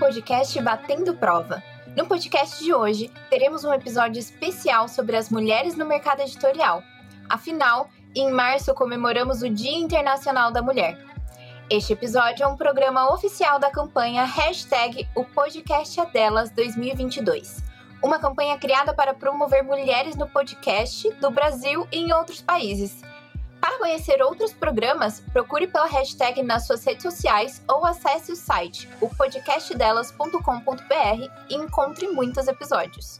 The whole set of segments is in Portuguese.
podcast Batendo Prova. No podcast de hoje, teremos um episódio especial sobre as mulheres no mercado editorial. Afinal, em março comemoramos o Dia Internacional da Mulher. Este episódio é um programa oficial da campanha Hashtag O Podcast é Delas 2022. Uma campanha criada para promover mulheres no podcast do Brasil e em outros países para conhecer outros programas, procure pela hashtag nas suas redes sociais ou acesse o site o podcastdelas.com.br e encontre muitos episódios.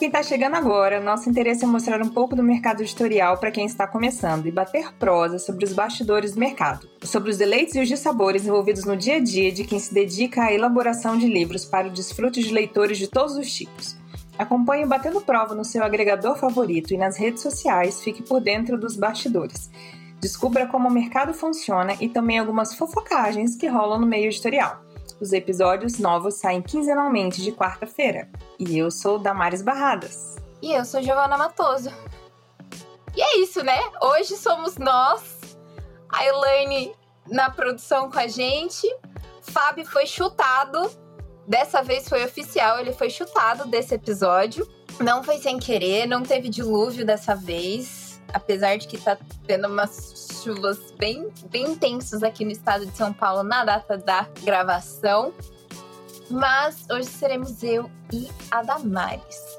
Quem está chegando agora, nosso interesse é mostrar um pouco do mercado editorial para quem está começando e bater prosa sobre os bastidores do mercado, sobre os deleites e os dissabores envolvidos no dia a dia de quem se dedica à elaboração de livros para o desfrute de leitores de todos os tipos. Acompanhe o Batendo Prova no seu agregador favorito e nas redes sociais, fique por dentro dos bastidores. Descubra como o mercado funciona e também algumas fofocagens que rolam no meio editorial. Os episódios novos saem quinzenalmente de quarta-feira. E eu sou Damares Barradas. E eu sou Giovana Matoso. E é isso, né? Hoje somos nós, a Elaine na produção com a gente. Fábio foi chutado. Dessa vez foi oficial, ele foi chutado desse episódio. Não foi sem querer, não teve dilúvio dessa vez. Apesar de que tá tendo umas chuvas bem, bem intensas aqui no estado de São Paulo na data da gravação. Mas hoje seremos eu e a Damares.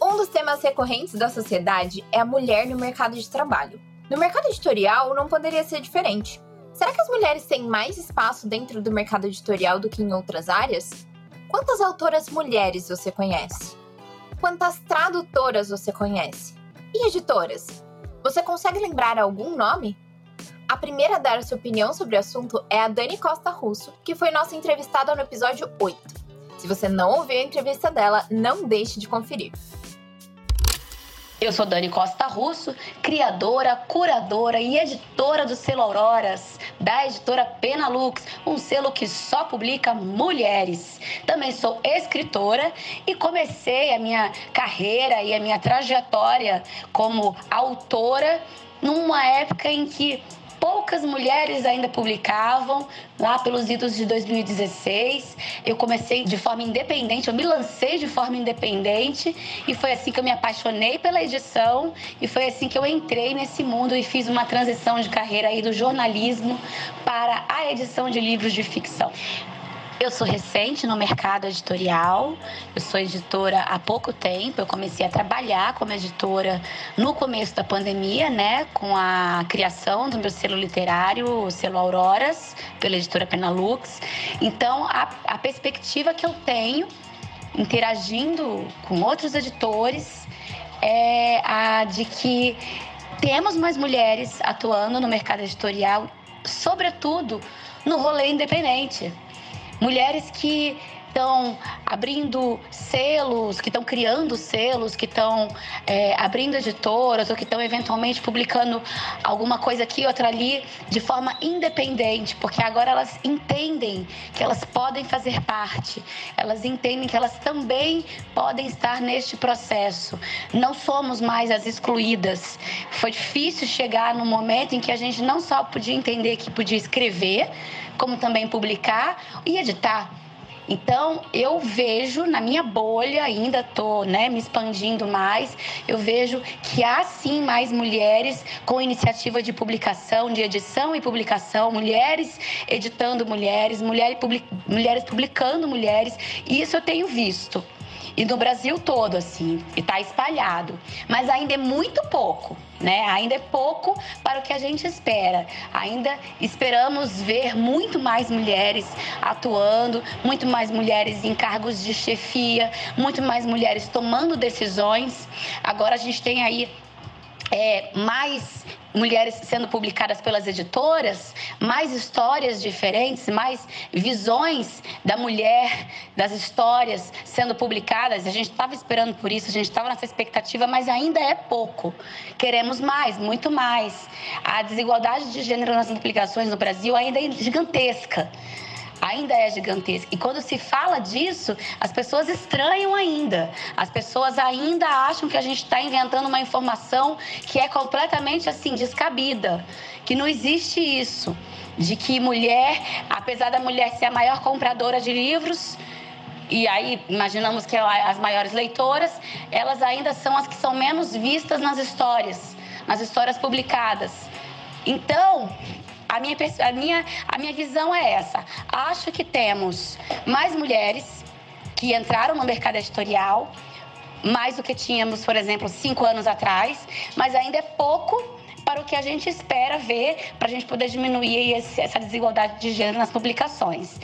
Um dos temas recorrentes da sociedade é a mulher no mercado de trabalho. No mercado editorial não poderia ser diferente. Será que as mulheres têm mais espaço dentro do mercado editorial do que em outras áreas? Quantas autoras mulheres você conhece? Quantas tradutoras você conhece? E editoras? Você consegue lembrar algum nome? A primeira a dar sua opinião sobre o assunto é a Dani Costa Russo, que foi nossa entrevistada no episódio 8. Se você não ouviu a entrevista dela, não deixe de conferir. Eu sou Dani Costa Russo, criadora, curadora e editora do selo Auroras, da editora Penalux, um selo que só publica mulheres. Também sou escritora e comecei a minha carreira e a minha trajetória como autora numa época em que poucas mulheres ainda publicavam, lá pelos idos de 2016. Eu comecei de forma independente, eu me lancei de forma independente e foi assim que eu me apaixonei pela edição e foi assim que eu entrei nesse mundo e fiz uma transição de carreira aí do jornalismo para a edição de livros de ficção. Eu sou recente no mercado editorial, eu sou editora há pouco tempo. Eu comecei a trabalhar como editora no começo da pandemia, né, com a criação do meu selo literário, o selo Auroras, pela editora Penalux. Então, a, a perspectiva que eu tenho interagindo com outros editores é a de que temos mais mulheres atuando no mercado editorial, sobretudo no rolê independente. Mulheres que estão abrindo selos, que estão criando selos, que estão é, abrindo editoras ou que estão eventualmente publicando alguma coisa aqui, outra ali, de forma independente, porque agora elas entendem que elas podem fazer parte, elas entendem que elas também podem estar neste processo. Não somos mais as excluídas. Foi difícil chegar no momento em que a gente não só podia entender que podia escrever, como também publicar e editar. Então, eu vejo na minha bolha, ainda estou né, me expandindo mais, eu vejo que há sim mais mulheres com iniciativa de publicação, de edição e publicação, mulheres editando mulheres, mulheres, publicando mulheres, e isso eu tenho visto. E no Brasil todo, assim, e está espalhado. Mas ainda é muito pouco, né? Ainda é pouco para o que a gente espera. Ainda esperamos ver muito mais mulheres atuando, muito mais mulheres em cargos de chefia, muito mais mulheres tomando decisões. Agora a gente tem aí é, mais mulheres sendo publicadas pelas editoras, mais histórias diferentes, mais visões da mulher, das histórias sendo publicadas. A gente estava esperando por isso, a gente estava nessa expectativa, mas ainda é pouco. Queremos mais, muito mais. A desigualdade de gênero nas publicações no Brasil ainda é gigantesca ainda é gigantesca. E quando se fala disso, as pessoas estranham ainda. As pessoas ainda acham que a gente está inventando uma informação que é completamente assim descabida, que não existe isso, de que mulher, apesar da mulher ser a maior compradora de livros, e aí imaginamos que as maiores leitoras, elas ainda são as que são menos vistas nas histórias, nas histórias publicadas. Então, a minha, a, minha, a minha visão é essa. Acho que temos mais mulheres que entraram no mercado editorial, mais do que tínhamos, por exemplo, cinco anos atrás, mas ainda é pouco para o que a gente espera ver para a gente poder diminuir esse, essa desigualdade de gênero nas publicações.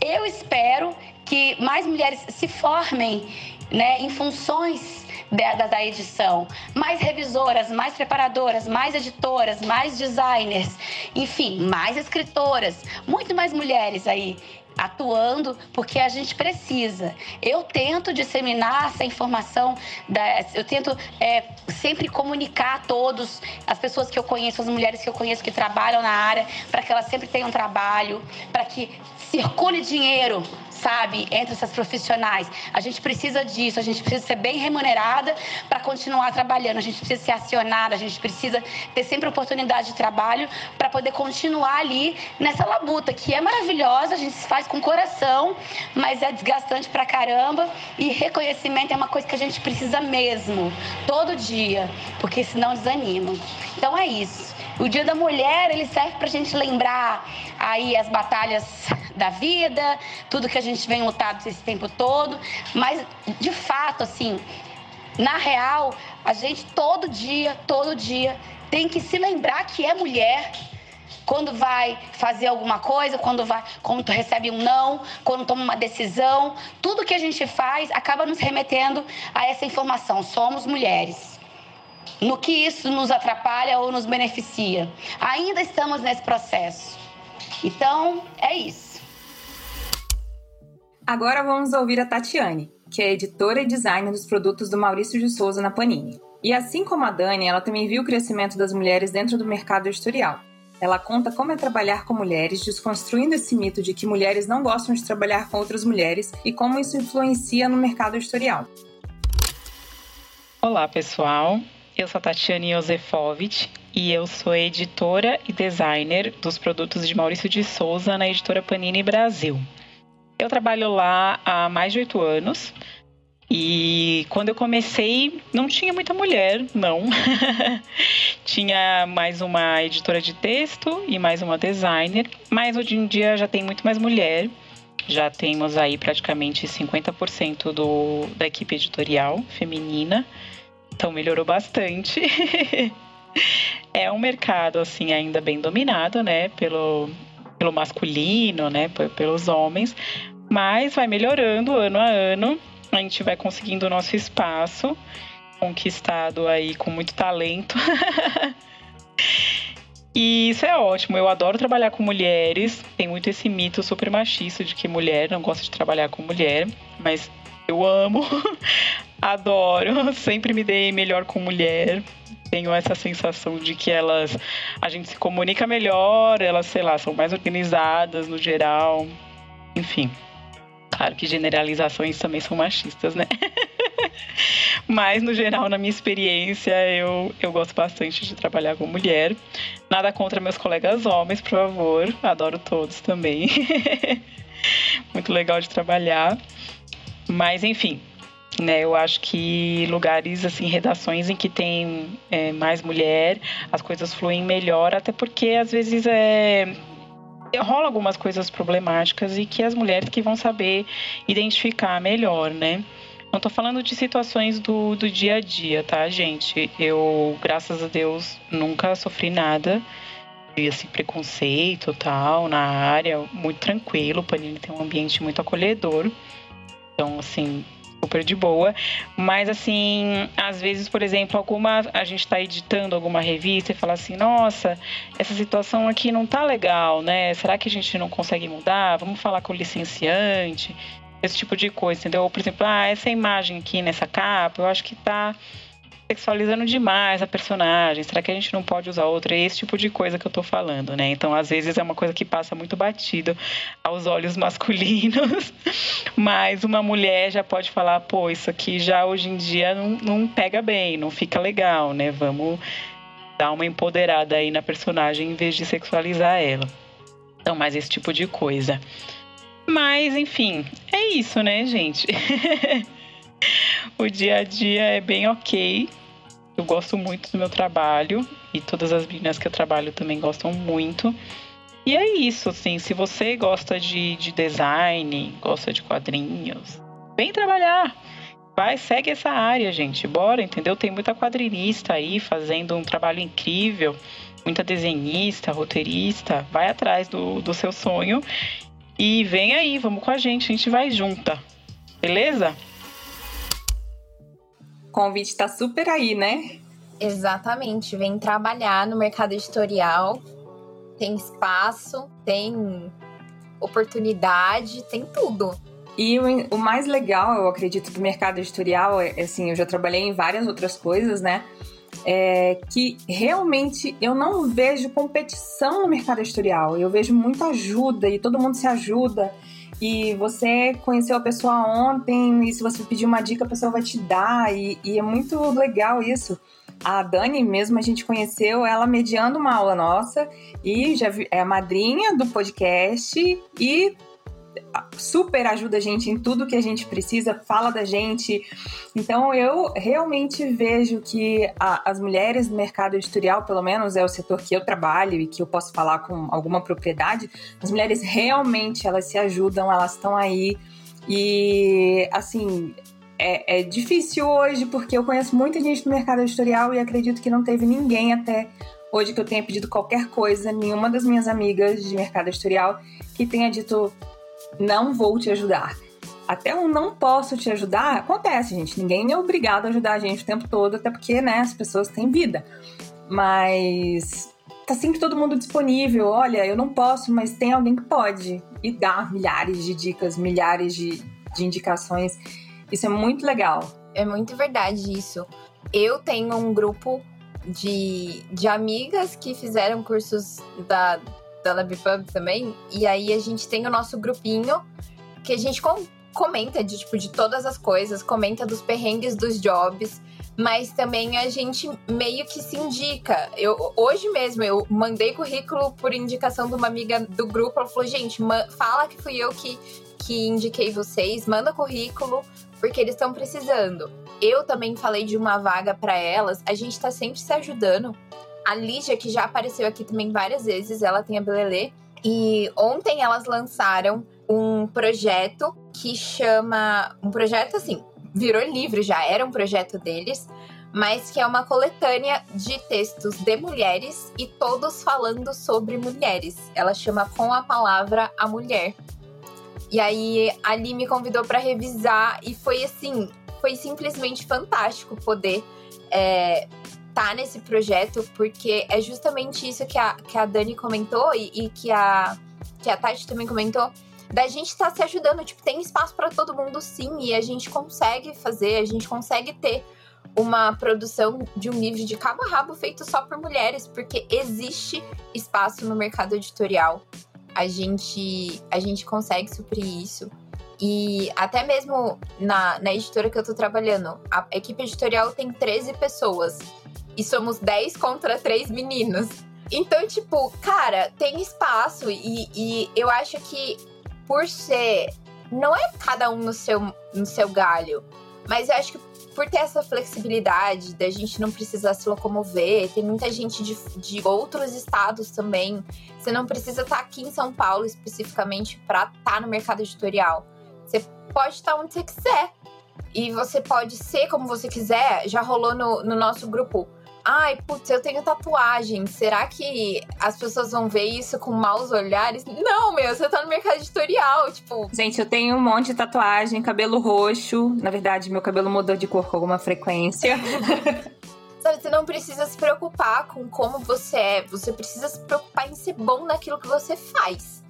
Eu espero que mais mulheres se formem né, em funções da, da edição. Mais revisoras, mais preparadoras, mais editoras, mais designers, enfim, mais escritoras, muito mais mulheres aí atuando porque a gente precisa. Eu tento disseminar essa informação, eu tento é, sempre comunicar a todos, as pessoas que eu conheço, as mulheres que eu conheço que trabalham na área, para que elas sempre tenham trabalho, para que circule dinheiro sabe, entre essas profissionais. A gente precisa disso, a gente precisa ser bem remunerada para continuar trabalhando, a gente precisa ser acionada, a gente precisa ter sempre oportunidade de trabalho para poder continuar ali nessa labuta, que é maravilhosa, a gente faz com coração, mas é desgastante pra caramba e reconhecimento é uma coisa que a gente precisa mesmo, todo dia, porque senão desanima. Então é isso. O Dia da Mulher, ele serve para a gente lembrar aí as batalhas da vida, tudo que a gente vem lutado esse tempo todo, mas de fato, assim, na real, a gente todo dia, todo dia tem que se lembrar que é mulher, quando vai fazer alguma coisa, quando vai, quando recebe um não, quando toma uma decisão, tudo que a gente faz acaba nos remetendo a essa informação. Somos mulheres no que isso nos atrapalha ou nos beneficia. Ainda estamos nesse processo. Então, é isso. Agora vamos ouvir a Tatiane, que é editora e designer dos produtos do Maurício de Souza na Panini. E assim como a Dani, ela também viu o crescimento das mulheres dentro do mercado editorial. Ela conta como é trabalhar com mulheres, desconstruindo esse mito de que mulheres não gostam de trabalhar com outras mulheres e como isso influencia no mercado editorial. Olá, pessoal. Eu sou a Tatiane Josefovich e eu sou editora e designer dos produtos de Maurício de Souza na editora Panini Brasil. Eu trabalho lá há mais de oito anos e quando eu comecei não tinha muita mulher, não. tinha mais uma editora de texto e mais uma designer, mas hoje em dia já tem muito mais mulher. Já temos aí praticamente 50% do, da equipe editorial feminina. Então melhorou bastante. é um mercado assim ainda bem dominado, né, pelo pelo masculino, né, pelos homens, mas vai melhorando ano a ano. A gente vai conseguindo o nosso espaço, conquistado aí com muito talento. E isso é ótimo. Eu adoro trabalhar com mulheres. Tem muito esse mito super machista de que mulher não gosta de trabalhar com mulher, mas eu amo Adoro, sempre me dei melhor com mulher. Tenho essa sensação de que elas a gente se comunica melhor, elas, sei lá, são mais organizadas no geral. Enfim. Claro que generalizações também são machistas, né? Mas, no geral, na minha experiência, eu, eu gosto bastante de trabalhar com mulher. Nada contra meus colegas homens, por favor. Adoro todos também. Muito legal de trabalhar. Mas, enfim, né? Eu acho que lugares, assim, redações em que tem é, mais mulher, as coisas fluem melhor, até porque às vezes é, rola algumas coisas problemáticas e que as mulheres que vão saber identificar melhor, né? Não tô falando de situações do, do dia a dia, tá, gente? Eu, graças a Deus, nunca sofri nada de assim, preconceito tal na área, muito tranquilo. O Panini tem um ambiente muito acolhedor. Então, assim, super de boa. Mas assim, às vezes, por exemplo, alguma a gente está editando alguma revista e fala assim, nossa, essa situação aqui não tá legal, né? Será que a gente não consegue mudar? Vamos falar com o licenciante esse tipo de coisa, entendeu? Ou, por exemplo, ah, essa imagem aqui nessa capa, eu acho que tá sexualizando demais a personagem. Será que a gente não pode usar outra? É esse tipo de coisa que eu tô falando, né? Então, às vezes é uma coisa que passa muito batido aos olhos masculinos, mas uma mulher já pode falar, pô, isso aqui já hoje em dia não, não pega bem, não fica legal, né? Vamos dar uma empoderada aí na personagem em vez de sexualizar ela. Então, mais esse tipo de coisa. Mas, enfim, é isso, né, gente? o dia a dia é bem ok. Eu gosto muito do meu trabalho e todas as meninas que eu trabalho também gostam muito. E é isso, assim, se você gosta de, de design, gosta de quadrinhos, vem trabalhar. Vai, segue essa área, gente. Bora, entendeu? Tem muita quadrinista aí fazendo um trabalho incrível, muita desenhista, roteirista. Vai atrás do, do seu sonho e vem aí, vamos com a gente, a gente vai junta. Beleza? O convite tá super aí, né? Exatamente, vem trabalhar no mercado editorial. Tem espaço, tem oportunidade, tem tudo. E o, o mais legal, eu acredito, do mercado editorial é assim, eu já trabalhei em várias outras coisas, né? é que realmente eu não vejo competição no mercado editorial. Eu vejo muita ajuda e todo mundo se ajuda. E você conheceu a pessoa ontem e se você pedir uma dica, a pessoa vai te dar. E, e é muito legal isso. A Dani mesmo a gente conheceu ela mediando uma aula nossa e já é a madrinha do podcast e super ajuda a gente em tudo que a gente precisa, fala da gente. Então eu realmente vejo que a, as mulheres no mercado editorial, pelo menos é o setor que eu trabalho e que eu posso falar com alguma propriedade, as mulheres realmente elas se ajudam, elas estão aí e assim é, é difícil hoje porque eu conheço muita gente no mercado editorial e acredito que não teve ninguém até hoje que eu tenha pedido qualquer coisa, nenhuma das minhas amigas de mercado editorial que tenha dito não vou te ajudar. Até um não posso te ajudar, acontece, gente. Ninguém é obrigado a ajudar a gente o tempo todo, até porque, né, as pessoas têm vida. Mas tá sempre todo mundo disponível. Olha, eu não posso, mas tem alguém que pode. E dá milhares de dicas, milhares de, de indicações. Isso é muito legal. É muito verdade isso. Eu tenho um grupo de, de amigas que fizeram cursos da, da LabPub também. E aí a gente tem o nosso grupinho que a gente com, comenta de, tipo, de todas as coisas, comenta dos perrengues dos jobs, mas também a gente meio que se indica. Eu, hoje mesmo eu mandei currículo por indicação de uma amiga do grupo. Ela falou: gente, fala que fui eu que, que indiquei vocês, manda currículo, porque eles estão precisando. Eu também falei de uma vaga para elas, a gente tá sempre se ajudando. A Lígia, que já apareceu aqui também várias vezes, ela tem a Belelê. E ontem elas lançaram um projeto que chama. Um projeto assim, virou livro já, era um projeto deles, mas que é uma coletânea de textos de mulheres e todos falando sobre mulheres. Ela chama Com a Palavra a Mulher. E aí Ali me convidou para revisar e foi assim, foi simplesmente fantástico poder é, tá nesse projeto, porque é justamente isso que a, que a Dani comentou e, e que, a, que a Tati também comentou, da gente estar tá se ajudando. Tipo, tem espaço para todo mundo sim, e a gente consegue fazer, a gente consegue ter uma produção de um livro de cabo a rabo feito só por mulheres, porque existe espaço no mercado editorial. A gente, a gente consegue suprir isso. E até mesmo na, na editora que eu tô trabalhando, a equipe editorial tem 13 pessoas e somos 10 contra 3 meninos. Então, tipo, cara, tem espaço e, e eu acho que por ser. Não é cada um no seu, no seu galho, mas eu acho que por ter essa flexibilidade da gente não precisar se locomover, tem muita gente de, de outros estados também. Você não precisa estar aqui em São Paulo especificamente para estar no mercado editorial. Você pode estar onde você quiser. E você pode ser como você quiser. Já rolou no, no nosso grupo. Ai, putz, eu tenho tatuagem. Será que as pessoas vão ver isso com maus olhares? Não, meu, você tá no mercado editorial, tipo. Gente, eu tenho um monte de tatuagem, cabelo roxo. Na verdade, meu cabelo mudou de cor com alguma frequência. Sabe, você não precisa se preocupar com como você é. Você precisa se preocupar em ser bom naquilo que você faz.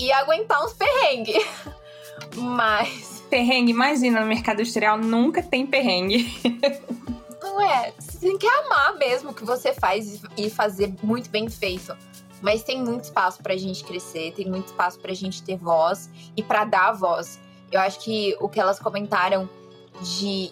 E aguentar uns perrengues. Mas. Perrengue, imagina, no mercado editorial nunca tem perrengue. Não é. Você tem que amar mesmo o que você faz e fazer muito bem feito. Mas tem muito espaço pra gente crescer, tem muito espaço pra gente ter voz e pra dar voz. Eu acho que o que elas comentaram de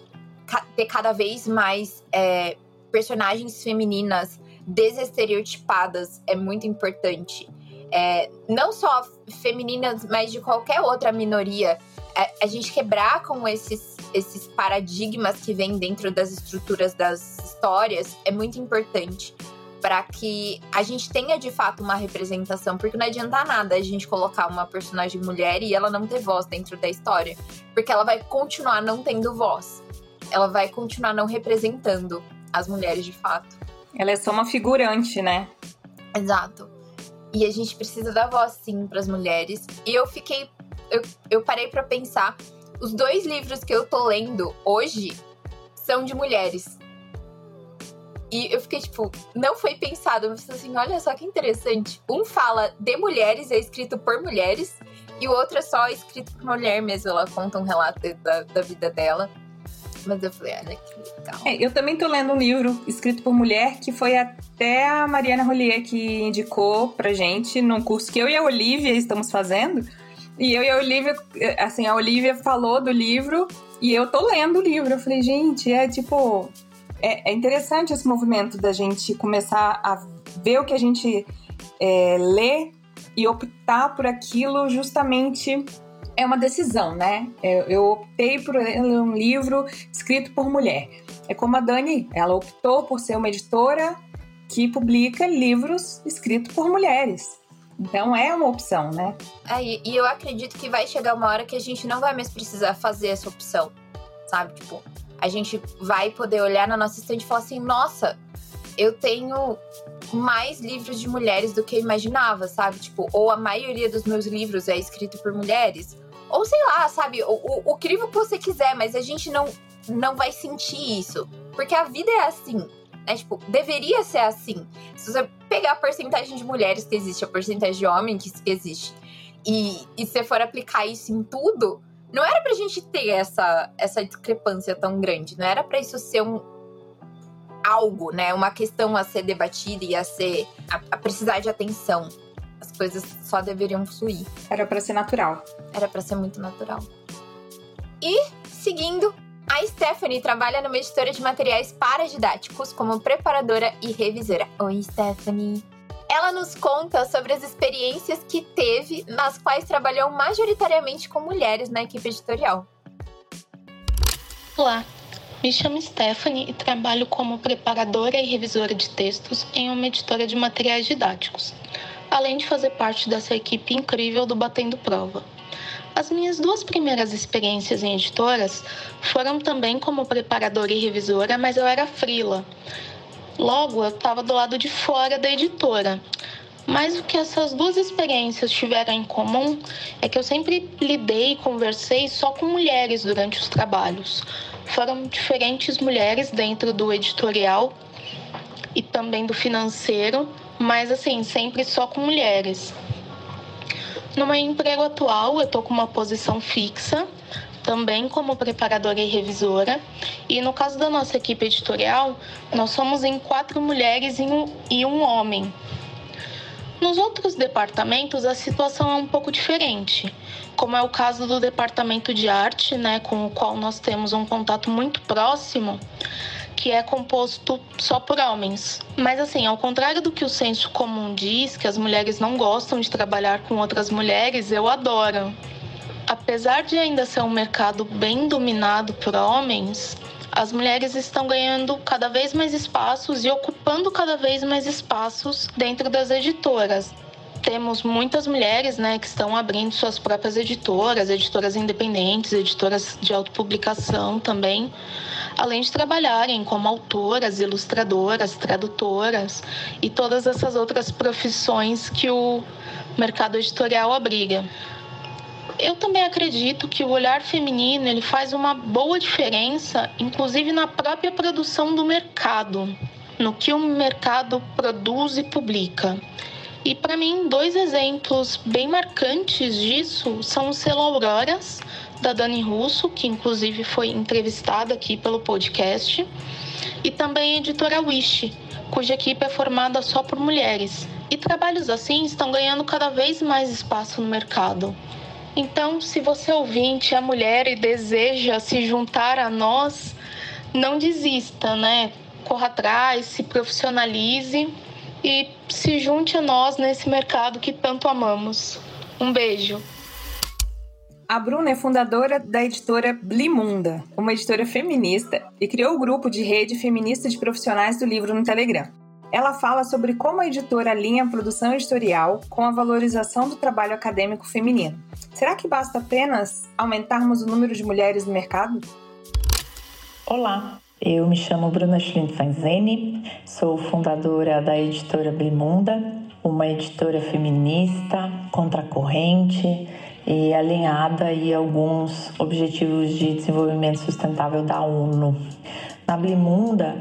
ter cada vez mais é, personagens femininas desestereotipadas é muito importante. É, não só femininas, mas de qualquer outra minoria. É, a gente quebrar com esses, esses paradigmas que vêm dentro das estruturas das histórias é muito importante para que a gente tenha de fato uma representação, porque não adianta nada a gente colocar uma personagem mulher e ela não ter voz dentro da história, porque ela vai continuar não tendo voz ela vai continuar não representando as mulheres de fato. Ela é só uma figurante, né? Exato. E a gente precisa dar voz sim para as mulheres. E eu fiquei eu, eu parei para pensar, os dois livros que eu tô lendo hoje são de mulheres. E eu fiquei tipo, não foi pensado, mas assim, olha só que interessante. Um fala de mulheres, é escrito por mulheres, e o outro é só escrito por mulher mesmo. Ela conta um relato da, da vida dela. Mas eu falei, olha que legal. É, eu também tô lendo um livro escrito por mulher que foi até a Mariana Rollier que indicou pra gente num curso que eu e a Olivia estamos fazendo. E eu e a Olivia, assim, a Olivia falou do livro e eu tô lendo o livro. Eu falei, gente, é tipo. É, é interessante esse movimento da gente começar a ver o que a gente é, lê e optar por aquilo justamente é uma decisão, né? Eu, eu optei por um livro escrito por mulher. É como a Dani, ela optou por ser uma editora que publica livros escritos por mulheres. Então é uma opção, né? É, e eu acredito que vai chegar uma hora que a gente não vai mais precisar fazer essa opção, sabe? Tipo, a gente vai poder olhar na nossa estante e falar assim: nossa, eu tenho mais livros de mulheres do que eu imaginava, sabe? Tipo, ou a maioria dos meus livros é escrito por mulheres, ou sei lá, sabe? O, o, o crivo que você quiser, mas a gente não, não vai sentir isso. Porque a vida é assim. Né? Tipo, deveria ser assim. Se você pegar a porcentagem de mulheres que existe, a porcentagem de homens que existe, e, e se for aplicar isso em tudo, não era pra gente ter essa, essa discrepância tão grande. Não era pra isso ser um, algo, né? Uma questão a ser debatida e a ser. a, a precisar de atenção. As coisas só deveriam fluir. Era para ser natural. Era para ser muito natural. E, seguindo, a Stephanie trabalha numa editora de materiais paradidáticos como preparadora e revisora. Oi, Stephanie. Ela nos conta sobre as experiências que teve, nas quais trabalhou majoritariamente com mulheres na equipe editorial. Olá, me chamo Stephanie e trabalho como preparadora e revisora de textos em uma editora de materiais didáticos, além de fazer parte dessa equipe incrível do Batendo Prova. As minhas duas primeiras experiências em editoras foram também como preparadora e revisora, mas eu era frila. Logo, eu estava do lado de fora da editora. Mas o que essas duas experiências tiveram em comum é que eu sempre lidei e conversei só com mulheres durante os trabalhos, foram diferentes mulheres dentro do editorial e também do financeiro, mas assim, sempre só com mulheres. No meu emprego atual, eu estou com uma posição fixa, também como preparadora e revisora. E no caso da nossa equipe editorial, nós somos em quatro mulheres e um, homem. Nos outros departamentos, a situação é um pouco diferente como é o caso do departamento de arte, né, com o qual nós temos um contato muito próximo, que é composto só por homens. Mas assim, ao contrário do que o senso comum diz, que as mulheres não gostam de trabalhar com outras mulheres, eu adoro. Apesar de ainda ser um mercado bem dominado por homens, as mulheres estão ganhando cada vez mais espaços e ocupando cada vez mais espaços dentro das editoras. temos muitas mulheres né, que estão abrindo suas próprias editoras, editoras independentes, editoras de autopublicação também, além de trabalharem como autoras, ilustradoras, tradutoras e todas essas outras profissões que o mercado editorial abriga. Eu também acredito que o olhar feminino ele faz uma boa diferença, inclusive na própria produção do mercado, no que o mercado produz e publica. E para mim, dois exemplos bem marcantes disso são o selo Auroras, da Dani Russo, que inclusive foi entrevistada aqui pelo podcast, e também a editora Wish, cuja equipe é formada só por mulheres. E trabalhos assim estão ganhando cada vez mais espaço no mercado. Então, se você ouvinte é mulher e deseja se juntar a nós, não desista, né? Corra atrás, se profissionalize e se junte a nós nesse mercado que tanto amamos. Um beijo. A Bruna é fundadora da editora Blimunda, uma editora feminista, e criou o grupo de rede feminista de profissionais do livro no Telegram. Ela fala sobre como a editora alinha a produção editorial com a valorização do trabalho acadêmico feminino. Será que basta apenas aumentarmos o número de mulheres no mercado? Olá, eu me chamo Bruna Schlinfanzeni, sou fundadora da editora Blimunda, uma editora feminista, contracorrente e alinhada a alguns objetivos de desenvolvimento sustentável da ONU. Na Blimunda,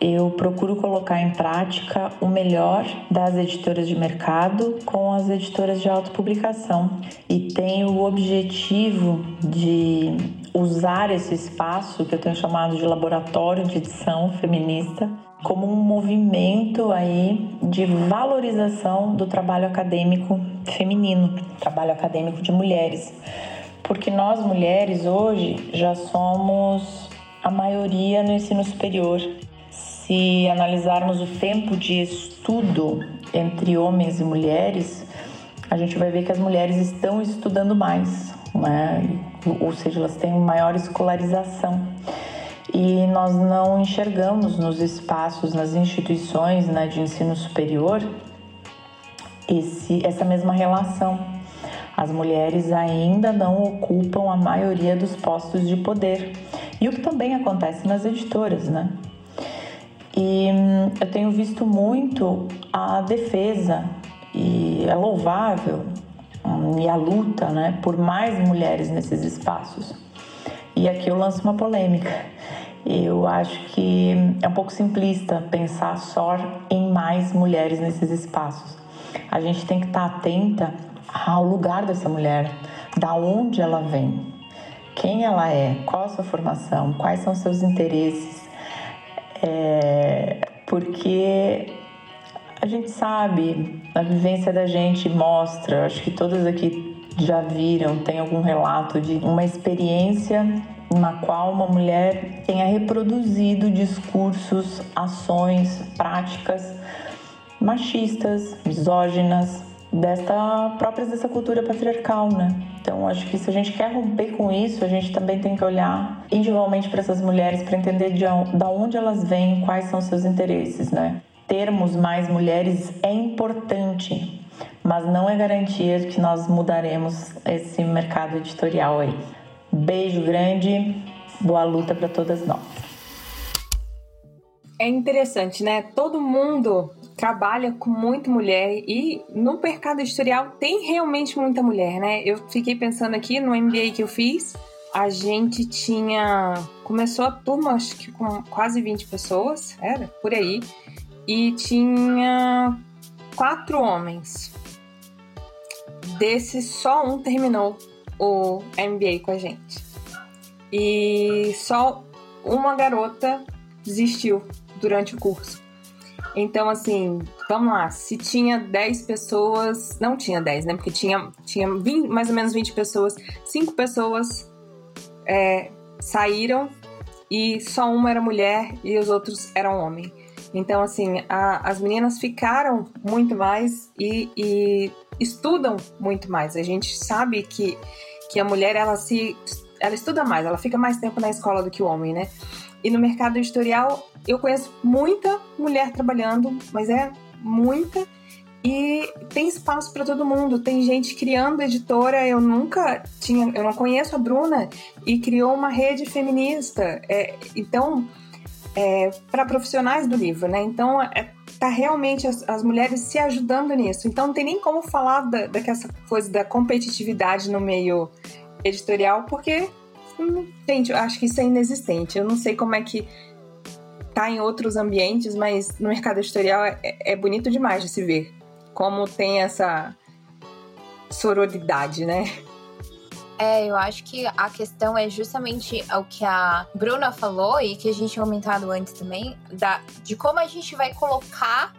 eu procuro colocar em prática o melhor das editoras de mercado com as editoras de autopublicação e tenho o objetivo de usar esse espaço que eu tenho chamado de laboratório de edição feminista como um movimento aí de valorização do trabalho acadêmico feminino, trabalho acadêmico de mulheres. Porque nós mulheres hoje já somos a maioria no ensino superior se analisarmos o tempo de estudo entre homens e mulheres, a gente vai ver que as mulheres estão estudando mais, né? ou seja, elas têm maior escolarização. E nós não enxergamos nos espaços, nas instituições né, de ensino superior, esse, essa mesma relação. As mulheres ainda não ocupam a maioria dos postos de poder. E o que também acontece nas editoras, né? E hum, eu tenho visto muito a defesa e é louvável hum, e a luta, né, por mais mulheres nesses espaços. E aqui eu lanço uma polêmica. Eu acho que é um pouco simplista pensar só em mais mulheres nesses espaços. A gente tem que estar atenta ao lugar dessa mulher, da onde ela vem, quem ela é, qual a sua formação, quais são seus interesses, é, porque a gente sabe, a vivência da gente mostra, acho que todas aqui já viram, tem algum relato de uma experiência na qual uma mulher tenha reproduzido discursos, ações, práticas machistas, misóginas, desta próprias dessa cultura patriarcal, né? Então, acho que se a gente quer romper com isso, a gente também tem que olhar individualmente para essas mulheres para entender de onde elas vêm, quais são seus interesses, né? Termos mais mulheres é importante, mas não é garantia que nós mudaremos esse mercado editorial aí. Beijo grande, boa luta para todas nós. É interessante, né? Todo mundo trabalha com muita mulher e no mercado editorial tem realmente muita mulher, né? Eu fiquei pensando aqui no MBA que eu fiz, a gente tinha. Começou a turma, acho que com quase 20 pessoas, era por aí, e tinha quatro homens. Desses, só um terminou o MBA com a gente. E só uma garota desistiu durante o curso. Então, assim, vamos lá. Se tinha 10 pessoas. Não tinha 10, né? Porque tinha, tinha 20, mais ou menos 20 pessoas. Cinco pessoas é, saíram e só uma era mulher e os outros eram homem. Então, assim, a, as meninas ficaram muito mais e, e, estudam muito mais. A gente sabe que, que a mulher, ela se. Ela estuda mais, ela fica mais tempo na escola do que o homem, né? E no mercado editorial, eu conheço muita mulher trabalhando, mas é muita. e tem espaço para todo mundo. Tem gente criando editora. Eu nunca tinha, eu não conheço a Bruna e criou uma rede feminista. É, então, é, para profissionais do livro, né? Então, é, tá realmente as, as, mulheres se ajudando nisso. Então, não tem nem como falar da, daquela coisa da competitividade no meio editorial, porque, gente, eu acho que isso é inexistente. Eu não sei como é que tá em outros ambientes, mas no mercado editorial é, é bonito demais de se ver como tem essa sororidade, né? É, eu acho que a questão é justamente o que a Bruna falou e que a gente tinha comentado antes também, da, de como a gente vai colocar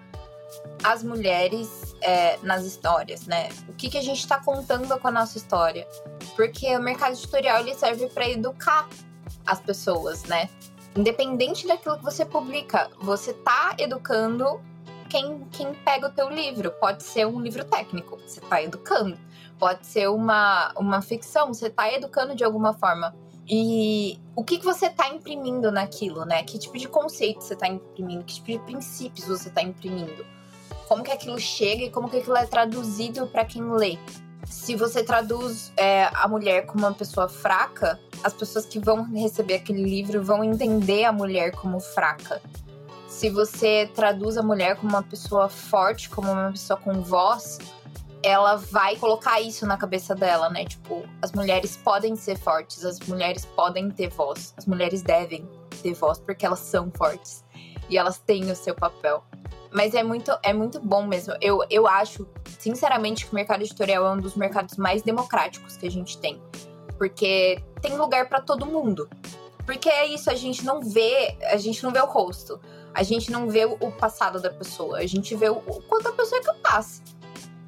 as mulheres é, nas histórias, né? O que, que a gente está contando com a nossa história? Porque o mercado editorial ele serve para educar as pessoas, né? Independente daquilo que você publica, você tá educando quem, quem pega o teu livro. Pode ser um livro técnico, você está educando. Pode ser uma, uma ficção, você está educando de alguma forma. E o que, que você está imprimindo naquilo, né? Que tipo de conceito você está imprimindo? Que tipo de princípios você está imprimindo? Como que aquilo chega e como que aquilo é traduzido para quem lê? Se você traduz é, a mulher como uma pessoa fraca, as pessoas que vão receber aquele livro vão entender a mulher como fraca se você traduz a mulher como uma pessoa forte, como uma pessoa com voz, ela vai colocar isso na cabeça dela, né? Tipo, as mulheres podem ser fortes, as mulheres podem ter voz, as mulheres devem ter voz porque elas são fortes e elas têm o seu papel. Mas é muito, é muito bom mesmo. Eu, eu acho, sinceramente, que o mercado editorial é um dos mercados mais democráticos que a gente tem. Porque tem lugar para todo mundo. Porque é isso, a gente não vê, a gente não vê o rosto. A gente não vê o passado da pessoa, a gente vê o quanto a pessoa é capaz.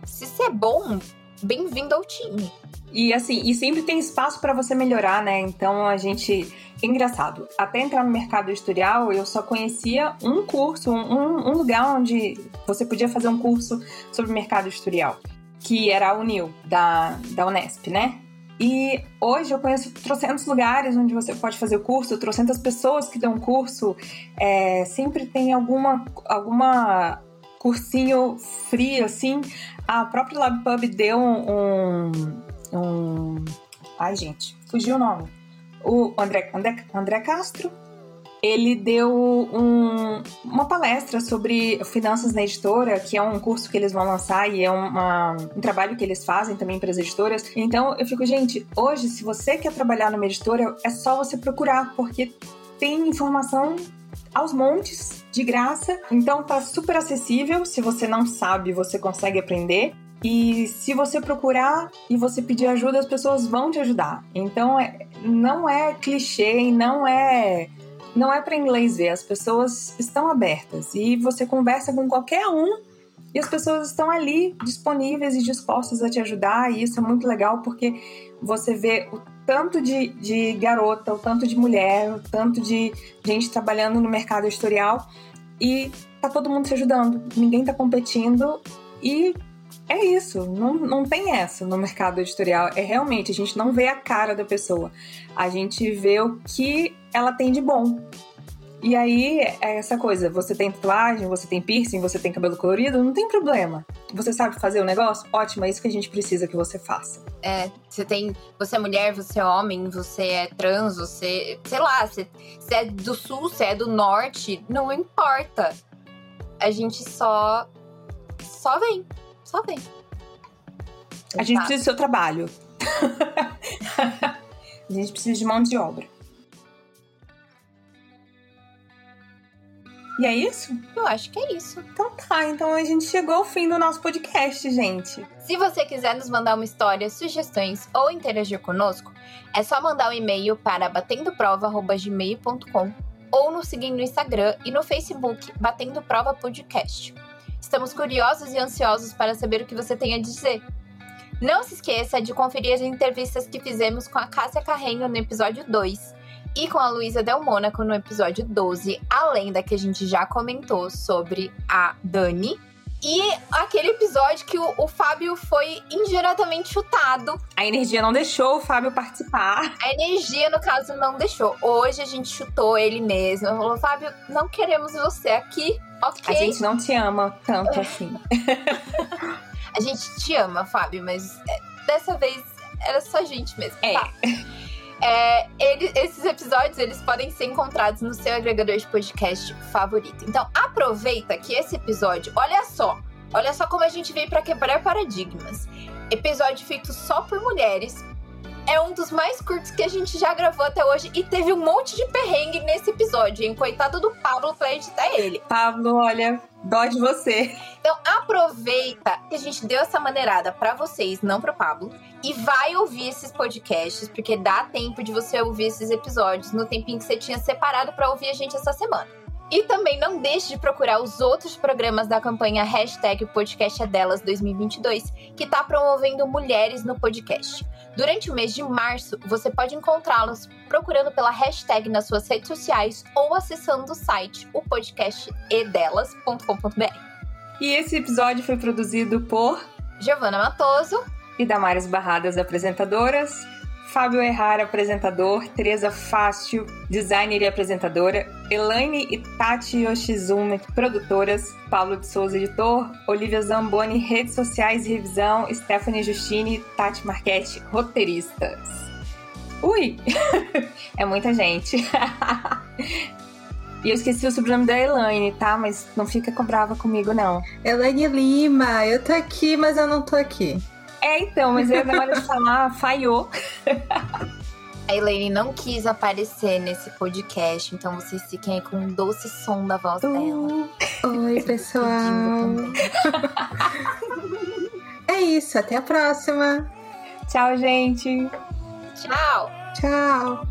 Se você é bom, bem-vindo ao time. E assim, e sempre tem espaço para você melhorar, né? Então a gente. Engraçado, até entrar no mercado editorial, eu só conhecia um curso, um, um lugar onde você podia fazer um curso sobre mercado editorial, que era a Unil, da, da Unesp, né? E hoje eu conheço trocentos lugares onde você pode fazer o curso, trocentas pessoas que dão curso. É, sempre tem alguma, alguma cursinho frio, assim. A própria LabPub deu um, um, um... Ai, gente, fugiu o nome. O André, André, André Castro ele deu um, uma palestra sobre finanças na editora, que é um curso que eles vão lançar e é uma, um trabalho que eles fazem também para as editoras. Então eu fico, gente, hoje, se você quer trabalhar numa editora, é só você procurar, porque tem informação aos montes, de graça. Então tá super acessível. Se você não sabe, você consegue aprender. E se você procurar e você pedir ajuda, as pessoas vão te ajudar. Então é, não é clichê não é não é para inglês ver, as pessoas estão abertas e você conversa com qualquer um e as pessoas estão ali disponíveis e dispostas a te ajudar, e isso é muito legal porque você vê o tanto de, de garota, o tanto de mulher, o tanto de gente trabalhando no mercado editorial e tá todo mundo se ajudando, ninguém tá competindo e é isso, não, não tem essa no mercado editorial. É realmente, a gente não vê a cara da pessoa, a gente vê o que ela tem de bom. E aí é essa coisa, você tem tatuagem, você tem piercing, você tem cabelo colorido, não tem problema. Você sabe fazer o negócio? Ótimo, é isso que a gente precisa que você faça. É, você tem. Você é mulher, você é homem, você é trans, você. Sei lá, você, você é do sul, você é do norte, não importa. A gente só. Só vem. Só vem. A gente precisa do seu trabalho. a gente precisa de mão de obra. E é isso? Eu acho que é isso. Então tá, então a gente chegou ao fim do nosso podcast, gente. Se você quiser nos mandar uma história, sugestões ou interagir conosco, é só mandar um e-mail para batendoprova.gmail.com ou nos seguir no Instagram e no Facebook Batendo Prova Podcast. Estamos curiosos e ansiosos para saber o que você tem a dizer. Não se esqueça de conferir as entrevistas que fizemos com a Cássia Carrenho no episódio 2 e com a Luísa Del Mônaco no episódio 12, além da que a gente já comentou sobre a Dani. E aquele episódio que o, o, Fábio foi indiretamente chutado. A energia não deixou o Fábio participar. A energia, no caso, não deixou. Hoje a gente chutou ele mesmo. Falou, Fábio, não queremos você aqui, ok? A gente não te ama tanto assim. a gente te ama, Fábio, mas é, dessa vez era só a gente mesmo. É. Tá? É, ele, esses episódios eles podem ser encontrados no seu agregador de podcast favorito. Então aproveita que esse episódio, olha só, olha só como a gente veio para quebrar paradigmas. Episódio feito só por mulheres. É um dos mais curtos que a gente já gravou até hoje e teve um monte de perrengue nesse episódio, hein? Coitado do Pablo pra editar ele. Pablo, olha, dó de você. Então aproveita que a gente deu essa maneirada para vocês, não pro Pablo, e vai ouvir esses podcasts, porque dá tempo de você ouvir esses episódios no tempinho que você tinha separado para ouvir a gente essa semana. E também não deixe de procurar os outros programas da campanha Hashtag Podcast é Delas 2022, que está promovendo mulheres no podcast. Durante o mês de março, você pode encontrá-los procurando pela hashtag nas suas redes sociais ou acessando o site o podcastedelas.com.br. E esse episódio foi produzido por Giovana Matoso e Damares Barradas, apresentadoras. Fábio Errar, apresentador, Teresa Fácil, designer e apresentadora, Elaine e Tati Yoshizumi, produtoras, Paulo de Souza, editor, Olivia Zamboni, redes sociais e revisão, Stephanie Justine, Tati Marchetti, roteiristas. Ui! é muita gente. E eu esqueci o sobrenome da Elaine, tá? Mas não fica brava comigo, não. Elaine Lima, eu tô aqui, mas eu não tô aqui. É, então, mas aí na hora de falar, falhou. A Elaine não quis aparecer nesse podcast, então vocês fiquem aí com um doce som da voz uh, dela. Oi, pessoal. é isso, até a próxima. Tchau, gente. Tchau. Tchau.